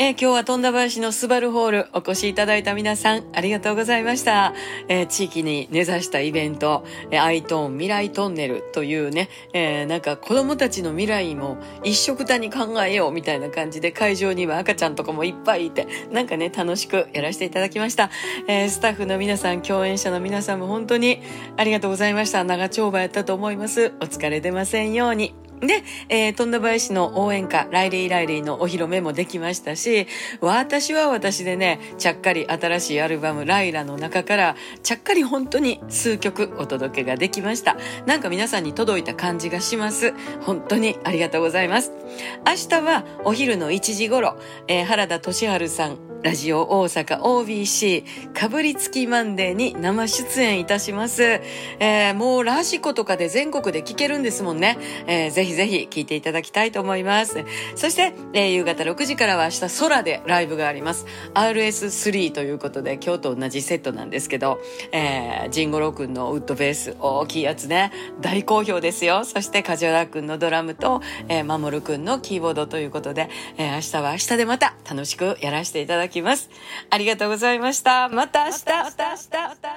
えー、今日は富田林のスバルホールお越しいただいた皆さんありがとうございました。えー、地域に根ざしたイベント、えー、アイトーン未来トンネルというね、えー、なんか子供たちの未来も一色たに考えようみたいな感じで会場には赤ちゃんとかもいっぱいいて、なんかね、楽しくやらせていただきました。えー、スタッフの皆さん、共演者の皆さんも本当にありがとうございました。長丁場やったと思います。お疲れ出ませんように。で、えー、富田林の応援歌、ライリー・ライリーのお披露目もできましたし、私は私でね、ちゃっかり新しいアルバム、ライラの中から、ちゃっかり本当に数曲お届けができました。なんか皆さんに届いた感じがします。本当にありがとうございます。明日はお昼の1時頃、えー、原田俊治さん、ラジオ大阪 OBC かぶりつきマンデーに生出演いたします。えー、もうラジコとかで全国で聞けるんですもんね。えー、ぜひぜひ聞いていただきたいと思います。そして、えー、夕方6時からは明日空でライブがあります。RS3 ということで今日と同じセットなんですけど、えー、ジンゴロ君のウッドベース大きいやつね、大好評ですよ。そしてカジュアラ君のドラムと、えー、マモル君のキーボードということで、えー、明日は明日でまた楽しくやらせていただきだきます。ありがとうございました。また明日。また明日。また明日。